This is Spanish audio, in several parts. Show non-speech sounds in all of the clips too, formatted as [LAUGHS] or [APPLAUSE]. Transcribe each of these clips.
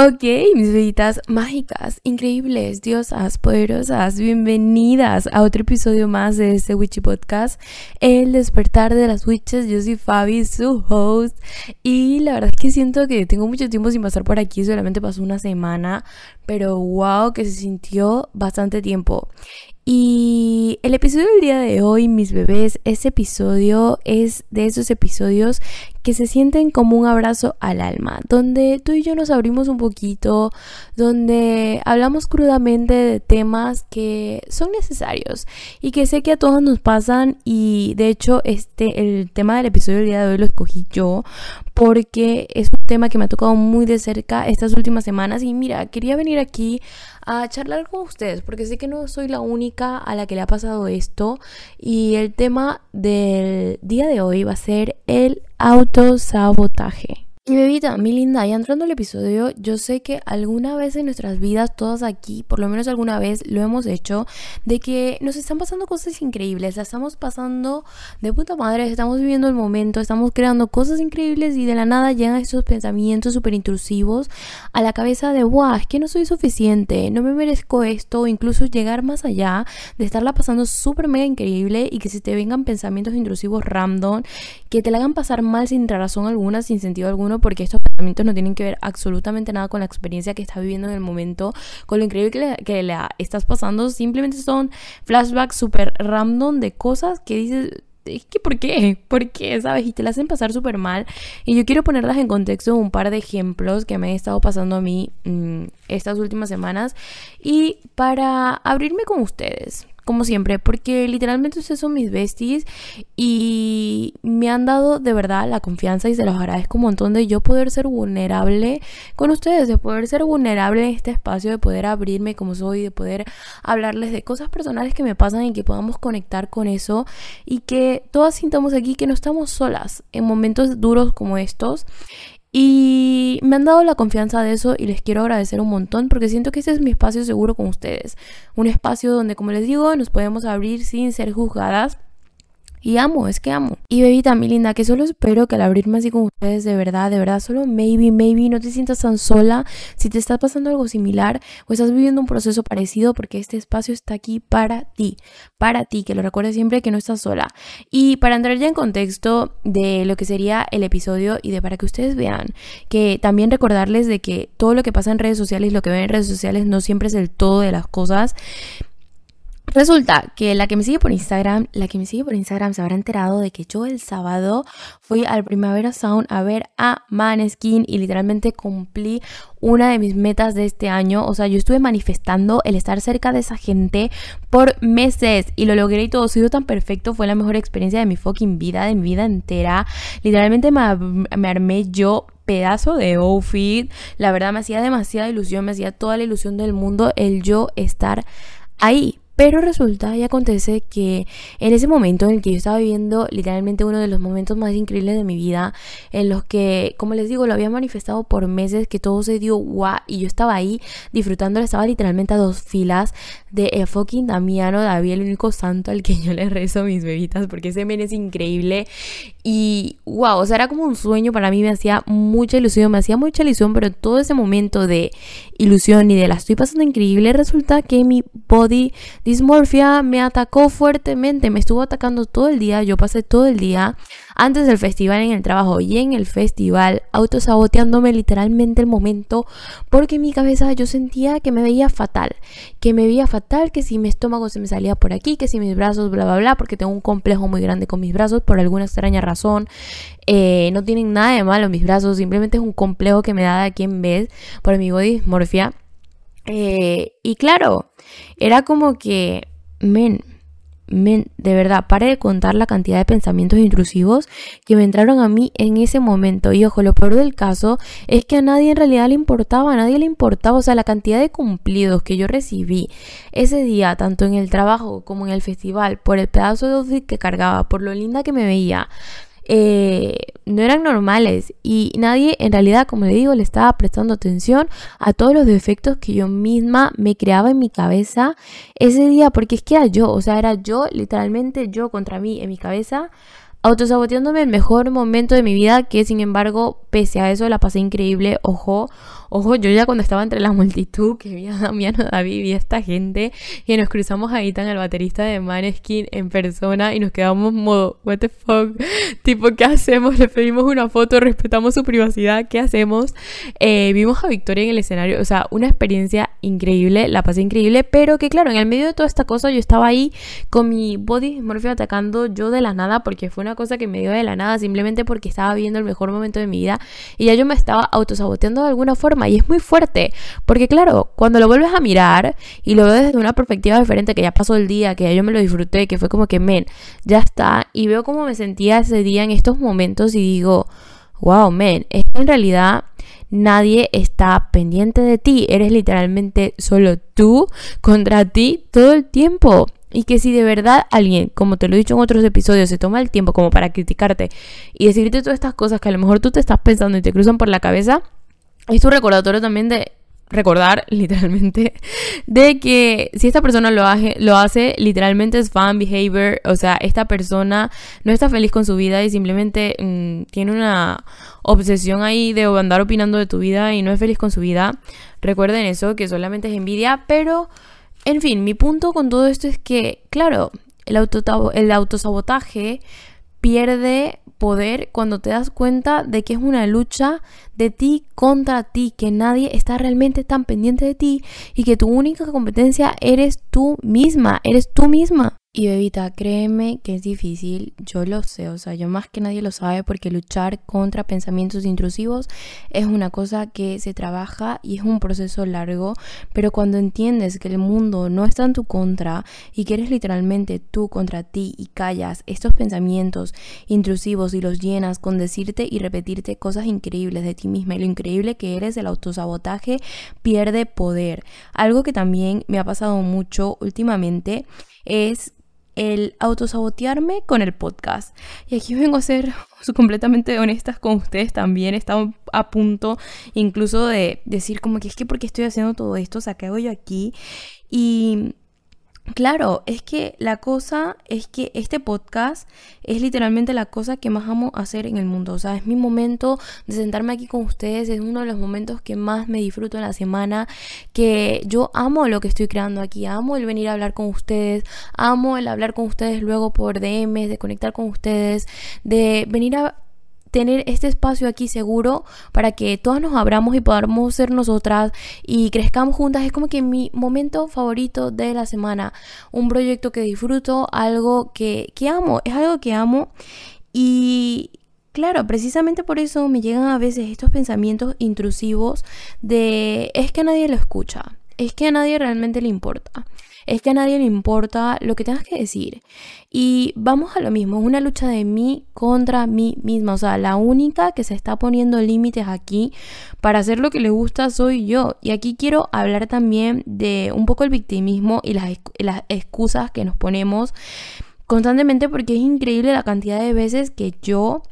Ok, mis bebitas mágicas, increíbles, diosas, poderosas, bienvenidas a otro episodio más de este Witchy Podcast, El despertar de las witches. Yo soy Fabi, su host, y la verdad es que siento que tengo mucho tiempo sin pasar por aquí, solamente pasó una semana, pero wow, que se sintió bastante tiempo. Y el episodio del día de hoy, mis bebés, ese episodio es de esos episodios que se sienten como un abrazo al alma, donde tú y yo nos abrimos un poquito, donde hablamos crudamente de temas que son necesarios y que sé que a todos nos pasan. Y de hecho este el tema del episodio del día de hoy lo escogí yo porque es un tema que me ha tocado muy de cerca estas últimas semanas y mira, quería venir aquí a charlar con ustedes porque sé que no soy la única a la que le ha pasado esto y el tema del día de hoy va a ser el autosabotaje. Y bebita, mi linda, ya entrando al episodio, yo sé que alguna vez en nuestras vidas, todas aquí, por lo menos alguna vez lo hemos hecho, de que nos están pasando cosas increíbles, la estamos pasando de puta madre, estamos viviendo el momento, estamos creando cosas increíbles y de la nada llegan estos pensamientos súper intrusivos a la cabeza de, wow, es que no soy suficiente, no me merezco esto, o incluso llegar más allá de estarla pasando súper mega increíble y que se te vengan pensamientos intrusivos random, que te la hagan pasar mal sin razón alguna, sin sentido alguno porque estos pensamientos no tienen que ver absolutamente nada con la experiencia que estás viviendo en el momento, con lo increíble que le, que le estás pasando, simplemente son flashbacks súper random de cosas que dices, es que ¿por qué? ¿Por qué? ¿Sabes? Y te las hacen pasar súper mal. Y yo quiero ponerlas en contexto un par de ejemplos que me han estado pasando a mí mm, estas últimas semanas y para abrirme con ustedes como siempre, porque literalmente ustedes son mis besties y me han dado de verdad la confianza y se los agradezco un montón de yo poder ser vulnerable con ustedes, de poder ser vulnerable en este espacio, de poder abrirme como soy, de poder hablarles de cosas personales que me pasan y que podamos conectar con eso y que todas sintamos aquí que no estamos solas en momentos duros como estos y me han dado la confianza de eso y les quiero agradecer un montón porque siento que este es mi espacio seguro con ustedes. Un espacio donde, como les digo, nos podemos abrir sin ser juzgadas y amo, es que amo. Y bebita, mi linda, que solo espero que al abrirme así con ustedes, de verdad, de verdad, solo maybe, maybe no te sientas tan sola si te está pasando algo similar o estás viviendo un proceso parecido, porque este espacio está aquí para ti, para ti, que lo recuerdes siempre que no estás sola. Y para entrar ya en contexto de lo que sería el episodio y de para que ustedes vean que también recordarles de que todo lo que pasa en redes sociales, lo que ven en redes sociales no siempre es el todo de las cosas. Resulta que la que me sigue por Instagram, la que me sigue por Instagram se habrá enterado de que yo el sábado fui al Primavera Sound a ver a Maneskin y literalmente cumplí una de mis metas de este año. O sea, yo estuve manifestando el estar cerca de esa gente por meses y lo logré y todo sido tan perfecto. Fue la mejor experiencia de mi fucking vida, de mi vida entera. Literalmente me, me armé yo pedazo de outfit. La verdad me hacía demasiada ilusión, me hacía toda la ilusión del mundo el yo estar ahí. Pero resulta y acontece que en ese momento en el que yo estaba viviendo literalmente uno de los momentos más increíbles de mi vida, en los que, como les digo, lo había manifestado por meses, que todo se dio guau, y yo estaba ahí disfrutando, estaba literalmente a dos filas de el fucking Damiano David, el único santo al que yo le rezo mis bebitas, porque ese men es increíble. Y wow, o sea, era como un sueño para mí, me hacía mucha ilusión, me hacía mucha ilusión, pero todo ese momento de ilusión y de la estoy pasando increíble, resulta que mi body dismorfia me atacó fuertemente, me estuvo atacando todo el día, yo pasé todo el día antes del festival en el trabajo y en el festival autosaboteándome literalmente el momento porque en mi cabeza yo sentía que me veía fatal, que me veía fatal, que si mi estómago se me salía por aquí, que si mis brazos, bla, bla, bla, porque tengo un complejo muy grande con mis brazos por alguna extraña razón. Eh, no tienen nada de malo mis brazos, simplemente es un complejo que me da de aquí en vez por mi body dismorfia. Eh, y claro, era como que, men, de verdad, pare de contar la cantidad de pensamientos intrusivos que me entraron a mí en ese momento. Y ojo, lo peor del caso es que a nadie en realidad le importaba, a nadie le importaba. O sea, la cantidad de cumplidos que yo recibí ese día, tanto en el trabajo como en el festival, por el pedazo de outfit que cargaba, por lo linda que me veía, eh, no eran normales. Y nadie en realidad, como le digo, le estaba prestando atención a todos los defectos que yo misma me creaba en mi cabeza ese día, porque es que era yo, o sea, era yo, literalmente yo contra mí en mi cabeza, autosaboteándome el mejor momento de mi vida, que sin embargo, pese a eso, la pasé increíble, ojo, Ojo, yo ya cuando estaba entre la multitud, que vi a Damiano David y esta gente, y nos cruzamos ahí tan el baterista de Maneskin en persona y nos quedamos modo, what the fuck, [LAUGHS] tipo, ¿qué hacemos? Le pedimos una foto, respetamos su privacidad, ¿qué hacemos? Eh, vimos a Victoria en el escenario, o sea, una experiencia increíble, la pasé increíble, pero que claro, en el medio de toda esta cosa yo estaba ahí con mi body morphia atacando yo de la nada, porque fue una cosa que me dio de la nada, simplemente porque estaba viendo el mejor momento de mi vida y ya yo me estaba autosaboteando de alguna forma y es muy fuerte, porque claro, cuando lo vuelves a mirar y lo ves desde una perspectiva diferente, que ya pasó el día, que ya yo me lo disfruté, que fue como que, men, ya está, y veo cómo me sentía ese día en estos momentos y digo, wow, men, en realidad nadie está pendiente de ti, eres literalmente solo tú contra ti todo el tiempo. Y que si de verdad alguien, como te lo he dicho en otros episodios, se toma el tiempo como para criticarte y decirte todas estas cosas que a lo mejor tú te estás pensando y te cruzan por la cabeza, es tu recordatorio también de recordar [LAUGHS] literalmente de que si esta persona lo hace, lo hace literalmente es fan behavior, o sea, esta persona no está feliz con su vida y simplemente mm, tiene una obsesión ahí de andar opinando de tu vida y no es feliz con su vida. Recuerden eso, que solamente es envidia, pero en fin, mi punto con todo esto es que, claro, el, auto, el autosabotaje pierde poder cuando te das cuenta de que es una lucha de ti contra ti, que nadie está realmente tan pendiente de ti y que tu única competencia eres tú misma, eres tú misma. Y bebita, créeme que es difícil, yo lo sé, o sea, yo más que nadie lo sabe porque luchar contra pensamientos intrusivos es una cosa que se trabaja y es un proceso largo, pero cuando entiendes que el mundo no está en tu contra y que eres literalmente tú contra ti y callas estos pensamientos intrusivos y los llenas con decirte y repetirte cosas increíbles de ti misma y lo increíble que eres, el autosabotaje pierde poder. Algo que también me ha pasado mucho últimamente es el autosabotearme con el podcast. Y aquí vengo a ser [LAUGHS] completamente honestas con ustedes también. He estado a punto incluso de decir como que es que porque estoy haciendo todo esto, o sea, ¿qué hago yo aquí? Y Claro, es que la cosa es que este podcast es literalmente la cosa que más amo hacer en el mundo. O sea, es mi momento de sentarme aquí con ustedes. Es uno de los momentos que más me disfruto en la semana. Que yo amo lo que estoy creando aquí. Amo el venir a hablar con ustedes. Amo el hablar con ustedes luego por DMs, de conectar con ustedes. De venir a tener este espacio aquí seguro para que todas nos abramos y podamos ser nosotras y crezcamos juntas. Es como que mi momento favorito de la semana. Un proyecto que disfruto algo que, que amo es algo que amo. Y claro precisamente por eso me llegan a veces estos pensamientos intrusivos de es que nadie lo escucha es que a nadie realmente le importa es que a nadie le importa lo que tengas que decir. Y vamos a lo mismo, es una lucha de mí contra mí misma. O sea, la única que se está poniendo límites aquí para hacer lo que le gusta soy yo. Y aquí quiero hablar también de un poco el victimismo y las, las excusas que nos ponemos constantemente porque es increíble la cantidad de veces que yo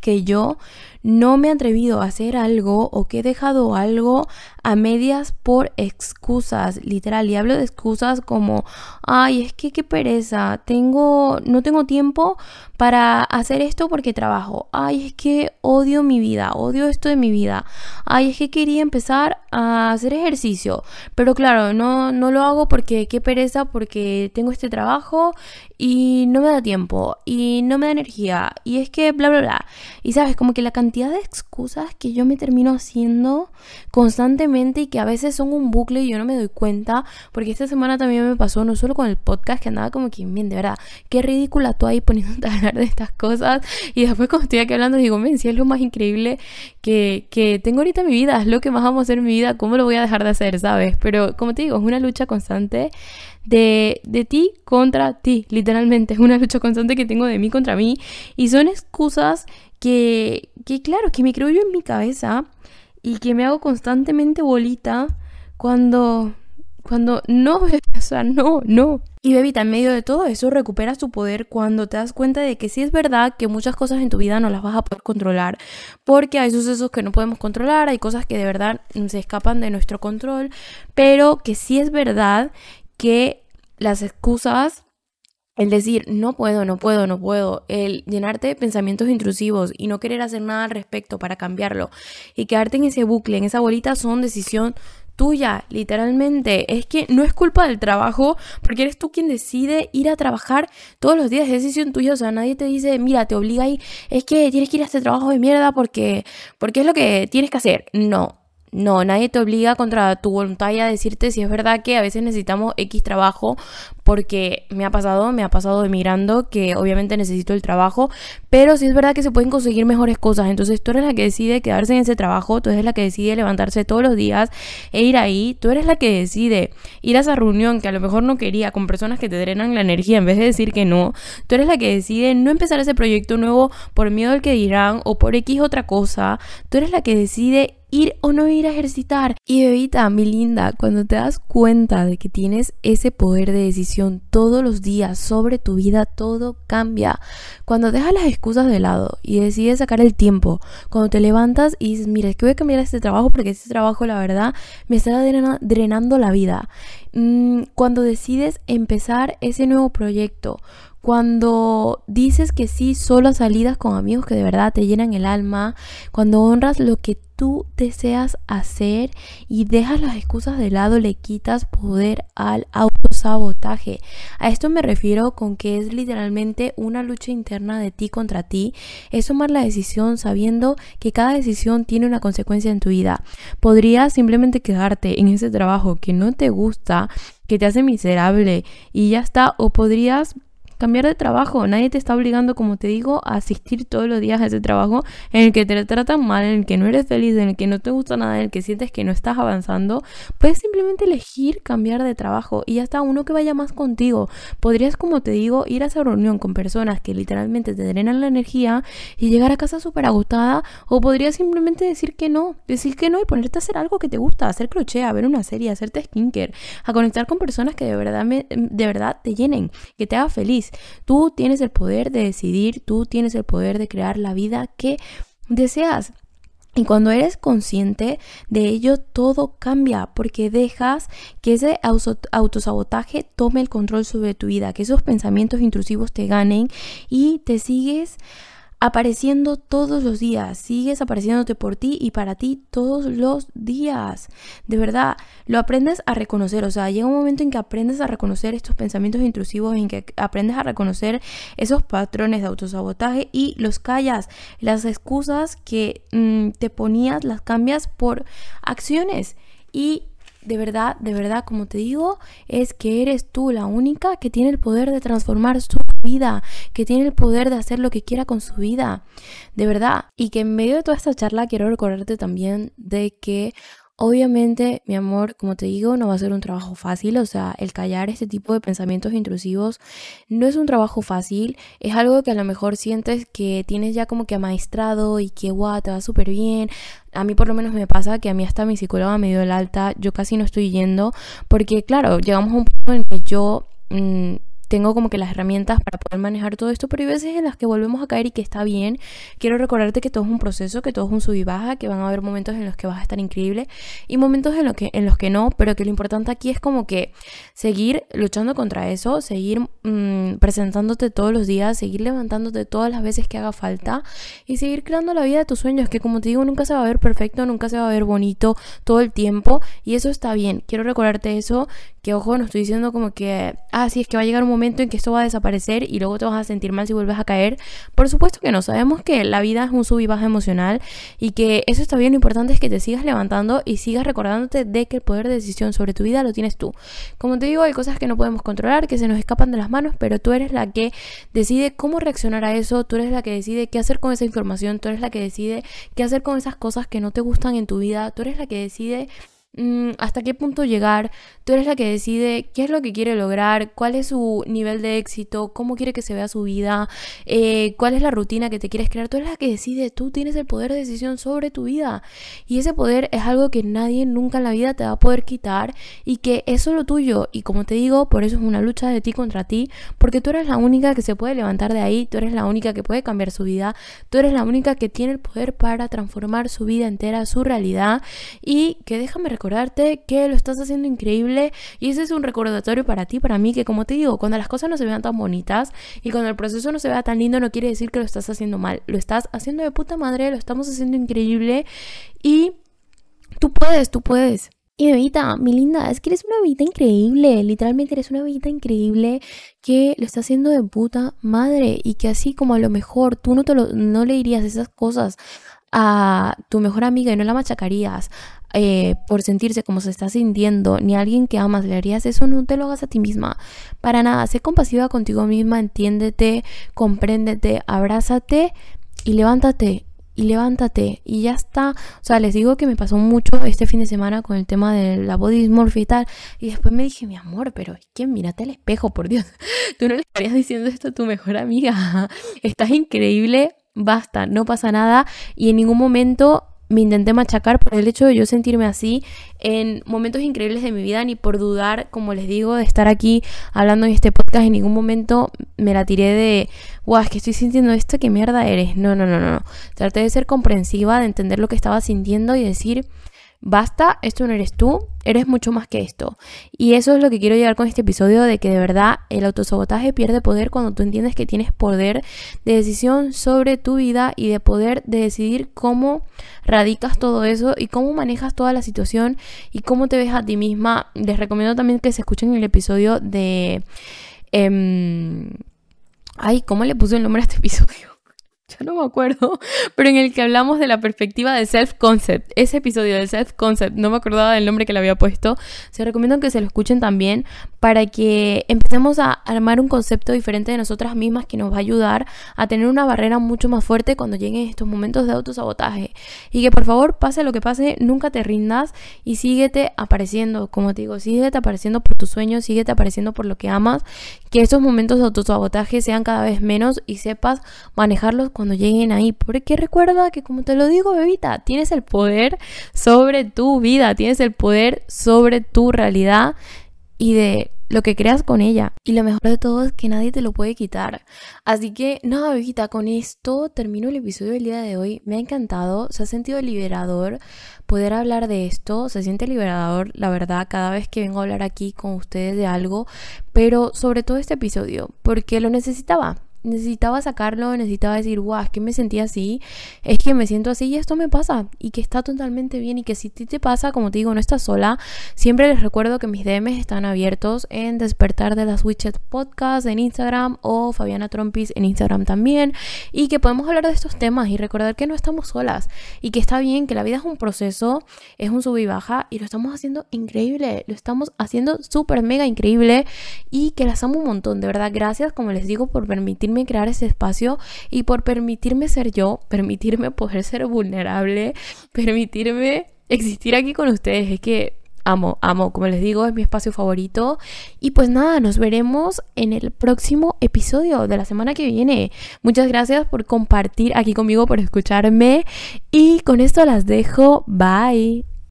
que yo no me he atrevido a hacer algo o que he dejado algo a medias por excusas, literal. Y hablo de excusas como, ay, es que qué pereza, tengo, no tengo tiempo para hacer esto porque trabajo. Ay, es que odio mi vida, odio esto de mi vida. Ay, es que quería empezar a hacer ejercicio, pero claro, no, no lo hago porque qué pereza, porque tengo este trabajo y no me da tiempo y no me da energía y es que bla, bla, bla. Y sabes, como que la cantidad de excusas que yo me termino haciendo constantemente y que a veces son un bucle y yo no me doy cuenta, porque esta semana también me pasó, no solo con el podcast, que andaba como que, bien, de verdad, qué ridícula tú ahí poniéndote a hablar de estas cosas y después cuando estoy aquí hablando digo, men, si es lo más increíble que, que tengo ahorita en mi vida, es lo que más amo hacer en mi vida, ¿cómo lo voy a dejar de hacer, sabes? Pero como te digo, es una lucha constante de, de ti contra ti, literalmente, es una lucha constante que tengo de mí contra mí y son excusas que, que claro, que me creo yo en mi cabeza y que me hago constantemente bolita cuando, cuando no, [LAUGHS] o sea, no, no. Y bebita, en medio de todo eso, recuperas tu poder cuando te das cuenta de que sí es verdad que muchas cosas en tu vida no las vas a poder controlar, porque hay sucesos que no podemos controlar, hay cosas que de verdad se escapan de nuestro control, pero que sí es verdad que las excusas el decir, no puedo, no puedo, no puedo, el llenarte de pensamientos intrusivos y no querer hacer nada al respecto para cambiarlo y quedarte en ese bucle, en esa bolita, son decisión tuya, literalmente. Es que no es culpa del trabajo, porque eres tú quien decide ir a trabajar todos los días, es decisión tuya. O sea, nadie te dice, mira, te obliga ahí, es que tienes que ir a este trabajo de mierda porque, porque es lo que tienes que hacer. No, no, nadie te obliga contra tu voluntad a decirte si es verdad que a veces necesitamos X trabajo porque me ha pasado, me ha pasado emigrando que obviamente necesito el trabajo, pero sí es verdad que se pueden conseguir mejores cosas. Entonces tú eres la que decide quedarse en ese trabajo, tú eres la que decide levantarse todos los días e ir ahí, tú eres la que decide ir a esa reunión que a lo mejor no quería con personas que te drenan la energía en vez de decir que no, tú eres la que decide no empezar ese proyecto nuevo por miedo al que dirán o por X otra cosa, tú eres la que decide ir o no ir a ejercitar. Y bebita, mi linda, cuando te das cuenta de que tienes ese poder de decisión todos los días sobre tu vida, todo cambia. Cuando dejas las excusas de lado y decides sacar el tiempo, cuando te levantas y dices, mira, es que voy a cambiar este trabajo porque este trabajo, la verdad, me está drenando la vida. Mm, cuando decides empezar ese nuevo proyecto, cuando dices que sí solo a salidas con amigos que de verdad te llenan el alma, cuando honras lo que tú deseas hacer y dejas las excusas de lado, le quitas poder al autosabotaje. A esto me refiero con que es literalmente una lucha interna de ti contra ti. Es tomar la decisión sabiendo que cada decisión tiene una consecuencia en tu vida. Podrías simplemente quedarte en ese trabajo que no te gusta, que te hace miserable y ya está, o podrías cambiar de trabajo. Nadie te está obligando, como te digo, a asistir todos los días a ese trabajo en el que te tratan mal, en el que no eres feliz, en el que no te gusta nada, en el que sientes que no estás avanzando. Puedes simplemente elegir cambiar de trabajo y ya está uno que vaya más contigo. Podrías, como te digo, ir a esa reunión con personas que literalmente te drenan la energía y llegar a casa súper agotada o podrías simplemente decir que no, decir que no y ponerte a hacer algo que te gusta, hacer crochet, a ver una serie, hacerte skincare, a conectar con personas que de verdad, de verdad te llenen, que te haga feliz. Tú tienes el poder de decidir, tú tienes el poder de crear la vida que deseas. Y cuando eres consciente de ello, todo cambia porque dejas que ese autosabotaje tome el control sobre tu vida, que esos pensamientos intrusivos te ganen y te sigues apareciendo todos los días, sigues apareciéndote por ti y para ti todos los días. De verdad, lo aprendes a reconocer, o sea, llega un momento en que aprendes a reconocer estos pensamientos intrusivos, en que aprendes a reconocer esos patrones de autosabotaje y los callas. Las excusas que mm, te ponías las cambias por acciones y de verdad, de verdad, como te digo, es que eres tú la única que tiene el poder de transformar su vida, que tiene el poder de hacer lo que quiera con su vida. De verdad. Y que en medio de toda esta charla quiero recordarte también de que Obviamente, mi amor, como te digo, no va a ser un trabajo fácil, o sea, el callar este tipo de pensamientos intrusivos no es un trabajo fácil, es algo que a lo mejor sientes que tienes ya como que amaestrado y que guau, te va súper bien. A mí por lo menos me pasa que a mí hasta mi psicóloga me dio el alta, yo casi no estoy yendo, porque claro, llegamos a un punto en que yo... Mm, tengo como que las herramientas para poder manejar todo esto, pero hay veces en las que volvemos a caer y que está bien. Quiero recordarte que todo es un proceso, que todo es un sub y baja, que van a haber momentos en los que vas a estar increíble y momentos en los que, en los que no, pero que lo importante aquí es como que seguir luchando contra eso, seguir mm, presentándote todos los días, seguir levantándote todas las veces que haga falta y seguir creando la vida de tus sueños, que como te digo, nunca se va a ver perfecto, nunca se va a ver bonito todo el tiempo y eso está bien. Quiero recordarte eso, que ojo, no estoy diciendo como que, ah, sí, es que va a llegar un momento en que esto va a desaparecer y luego te vas a sentir mal si vuelves a caer. Por supuesto que no, sabemos que la vida es un sub y baja emocional y que eso está bien, lo importante es que te sigas levantando y sigas recordándote de que el poder de decisión sobre tu vida lo tienes tú. Como te digo, hay cosas que no podemos controlar, que se nos escapan de las manos, pero tú eres la que decide cómo reaccionar a eso, tú eres la que decide qué hacer con esa información, tú eres la que decide qué hacer con esas cosas que no te gustan en tu vida, tú eres la que decide hasta qué punto llegar. Tú eres la que decide qué es lo que quiere lograr, cuál es su nivel de éxito, cómo quiere que se vea su vida, eh, cuál es la rutina que te quieres crear. Tú eres la que decide, tú tienes el poder de decisión sobre tu vida. Y ese poder es algo que nadie nunca en la vida te va a poder quitar y que es solo tuyo. Y como te digo, por eso es una lucha de ti contra ti, porque tú eres la única que se puede levantar de ahí, tú eres la única que puede cambiar su vida, tú eres la única que tiene el poder para transformar su vida entera, su realidad y que déjame recordarte que lo estás haciendo increíble y ese es un recordatorio para ti, para mí, que como te digo, cuando las cosas no se vean tan bonitas y cuando el proceso no se vea tan lindo, no quiere decir que lo estás haciendo mal, lo estás haciendo de puta madre, lo estamos haciendo increíble y tú puedes, tú puedes. Y bebita, mi linda, es que eres una bebita increíble, literalmente eres una bebita increíble que lo está haciendo de puta madre y que así como a lo mejor tú no, te lo, no le dirías esas cosas a tu mejor amiga y no la machacarías eh, por sentirse como se está sintiendo, ni a alguien que amas le harías eso, no te lo hagas a ti misma. Para nada, sé compasiva contigo misma, entiéndete, compréndete, abrázate y levántate y levántate y ya está. O sea, les digo que me pasó mucho este fin de semana con el tema de la body y tal. Y después me dije, mi amor, pero es que mírate al espejo, por Dios. [LAUGHS] Tú no le estarías diciendo esto a tu mejor amiga. [LAUGHS] Estás increíble, basta, no pasa nada. Y en ningún momento me intenté machacar por el hecho de yo sentirme así en momentos increíbles de mi vida, ni por dudar, como les digo, de estar aquí hablando en este podcast. En ningún momento me la tiré de, guau, es que estoy sintiendo esto, qué mierda eres. No, no, no, no. Traté de ser comprensiva, de entender lo que estaba sintiendo y decir, basta, esto no eres tú, eres mucho más que esto. Y eso es lo que quiero llegar con este episodio, de que de verdad el autosabotaje pierde poder cuando tú entiendes que tienes poder de decisión sobre tu vida y de poder de decidir cómo radicas todo eso y cómo manejas toda la situación y cómo te ves a ti misma. Les recomiendo también que se escuchen el episodio de... Em, ay, ¿cómo le puse el nombre a este [LAUGHS] episodio? [LAUGHS] ya no me acuerdo, pero en el que hablamos de la perspectiva de self-concept. Ese episodio del self-concept, no me acordaba del nombre que le había puesto. Se recomiendo que se lo escuchen también para que empecemos a armar un concepto diferente de nosotras mismas que nos va a ayudar a tener una barrera mucho más fuerte cuando lleguen estos momentos de autosabotaje. Y que por favor, pase lo que pase, nunca te rindas y síguete apareciendo. Como te digo, síguete apareciendo por tus sueños, síguete apareciendo por lo que amas. Que estos momentos de autosabotaje sean cada vez menos y sepas manejarlos cuando lleguen ahí. Porque recuerda que como te lo digo, bebita, tienes el poder sobre tu vida, tienes el poder sobre tu realidad y de lo que creas con ella. Y lo mejor de todo es que nadie te lo puede quitar. Así que nada, bebita, con esto termino el episodio del día de hoy. Me ha encantado, se ha sentido liberador poder hablar de esto. Se siente liberador, la verdad, cada vez que vengo a hablar aquí con ustedes de algo. Pero sobre todo este episodio, porque lo necesitaba necesitaba sacarlo, necesitaba decir, guau, es que me sentía así, es que me siento así y esto me pasa y que está totalmente bien y que si te pasa, como te digo, no estás sola, siempre les recuerdo que mis DMs están abiertos en Despertar de las Witches Podcast en Instagram o Fabiana Trompis en Instagram también y que podemos hablar de estos temas y recordar que no estamos solas y que está bien, que la vida es un proceso, es un sub y baja y lo estamos haciendo increíble, lo estamos haciendo súper mega increíble y que las amo un montón, de verdad, gracias como les digo por permitirme crear ese espacio y por permitirme ser yo, permitirme poder ser vulnerable, permitirme existir aquí con ustedes. Es que amo, amo, como les digo, es mi espacio favorito. Y pues nada, nos veremos en el próximo episodio de la semana que viene. Muchas gracias por compartir aquí conmigo, por escucharme. Y con esto las dejo. Bye.